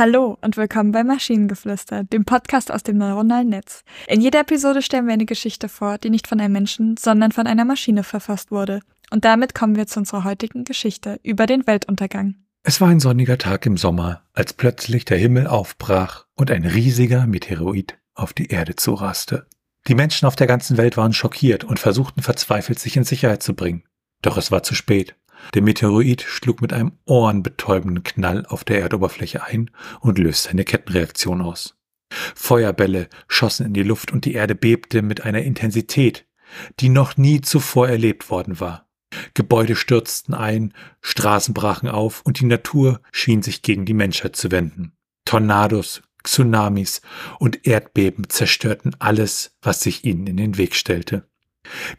Hallo und willkommen bei Maschinengeflüster, dem Podcast aus dem neuronalen Netz. In jeder Episode stellen wir eine Geschichte vor, die nicht von einem Menschen, sondern von einer Maschine verfasst wurde. Und damit kommen wir zu unserer heutigen Geschichte über den Weltuntergang. Es war ein sonniger Tag im Sommer, als plötzlich der Himmel aufbrach und ein riesiger Meteoroid auf die Erde zuraste. Die Menschen auf der ganzen Welt waren schockiert und versuchten verzweifelt, sich in Sicherheit zu bringen. Doch es war zu spät. Der Meteoroid schlug mit einem ohrenbetäubenden Knall auf der Erdoberfläche ein und löste eine Kettenreaktion aus. Feuerbälle schossen in die Luft und die Erde bebte mit einer Intensität, die noch nie zuvor erlebt worden war. Gebäude stürzten ein, Straßen brachen auf und die Natur schien sich gegen die Menschheit zu wenden. Tornados, Tsunamis und Erdbeben zerstörten alles, was sich ihnen in den Weg stellte.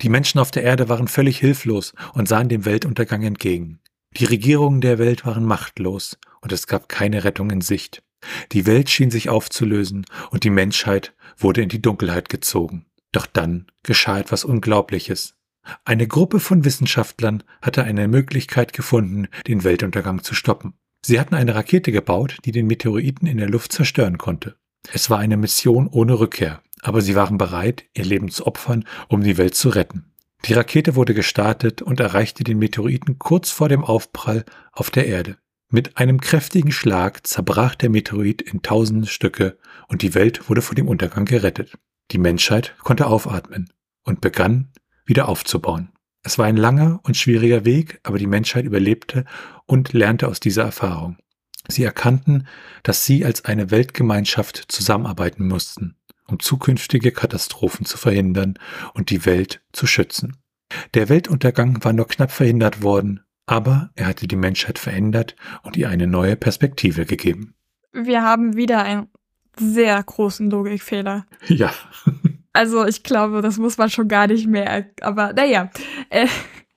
Die Menschen auf der Erde waren völlig hilflos und sahen dem Weltuntergang entgegen. Die Regierungen der Welt waren machtlos und es gab keine Rettung in Sicht. Die Welt schien sich aufzulösen und die Menschheit wurde in die Dunkelheit gezogen. Doch dann geschah etwas Unglaubliches. Eine Gruppe von Wissenschaftlern hatte eine Möglichkeit gefunden, den Weltuntergang zu stoppen. Sie hatten eine Rakete gebaut, die den Meteoriten in der Luft zerstören konnte. Es war eine Mission ohne Rückkehr aber sie waren bereit, ihr Leben zu opfern, um die Welt zu retten. Die Rakete wurde gestartet und erreichte den Meteoriten kurz vor dem Aufprall auf der Erde. Mit einem kräftigen Schlag zerbrach der Meteorit in tausende Stücke und die Welt wurde vor dem Untergang gerettet. Die Menschheit konnte aufatmen und begann wieder aufzubauen. Es war ein langer und schwieriger Weg, aber die Menschheit überlebte und lernte aus dieser Erfahrung. Sie erkannten, dass sie als eine Weltgemeinschaft zusammenarbeiten mussten um zukünftige Katastrophen zu verhindern und die Welt zu schützen. Der Weltuntergang war nur knapp verhindert worden, aber er hatte die Menschheit verändert und ihr eine neue Perspektive gegeben. Wir haben wieder einen sehr großen Logikfehler. Ja. Also ich glaube, das muss man schon gar nicht mehr, aber naja. Äh.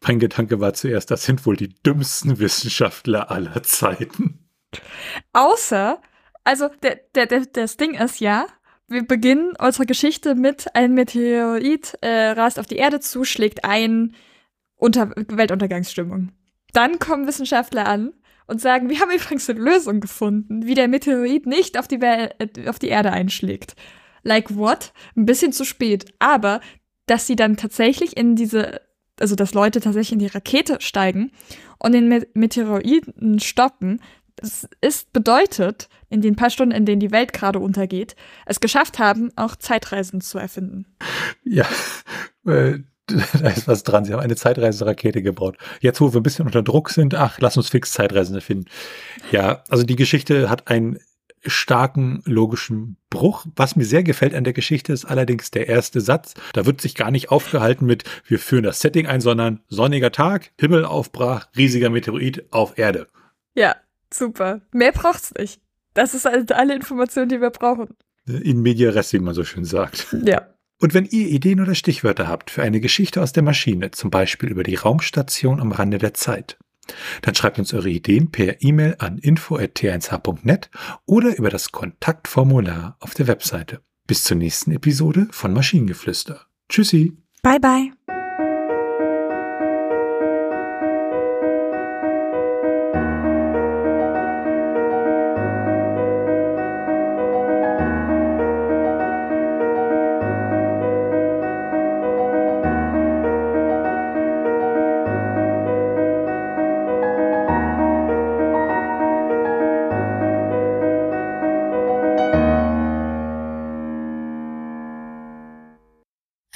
Mein Gedanke war zuerst, das sind wohl die dümmsten Wissenschaftler aller Zeiten. Außer, also der, der, der, das Ding ist ja, wir beginnen unsere Geschichte mit ein Meteorit äh, rast auf die Erde zu, schlägt ein, unter Weltuntergangsstimmung. Dann kommen Wissenschaftler an und sagen, wir haben übrigens eine Lösung gefunden, wie der Meteorit nicht auf die, Wel äh, auf die Erde einschlägt. Like what? Ein bisschen zu spät. Aber, dass sie dann tatsächlich in diese, also dass Leute tatsächlich in die Rakete steigen und den Meteoriten stoppen, das ist bedeutet, in den paar Stunden, in denen die Welt gerade untergeht, es geschafft haben, auch Zeitreisen zu erfinden. Ja, äh, da ist was dran. Sie haben eine Zeitreiserakete gebaut. Jetzt, wo wir ein bisschen unter Druck sind, ach, lass uns fix Zeitreisen erfinden. Ja, also die Geschichte hat einen starken logischen Bruch. Was mir sehr gefällt an der Geschichte ist allerdings der erste Satz. Da wird sich gar nicht aufgehalten mit, wir führen das Setting ein, sondern sonniger Tag, Himmel aufbrach, riesiger Meteorit auf Erde. Ja, Super. Mehr braucht's nicht. Das ist halt alle Informationen, die wir brauchen. In media res, wie man so schön sagt. Ja. Und wenn ihr Ideen oder Stichwörter habt für eine Geschichte aus der Maschine, zum Beispiel über die Raumstation am Rande der Zeit, dann schreibt uns eure Ideen per E-Mail an info.t1h.net oder über das Kontaktformular auf der Webseite. Bis zur nächsten Episode von Maschinengeflüster. Tschüssi. Bye bye.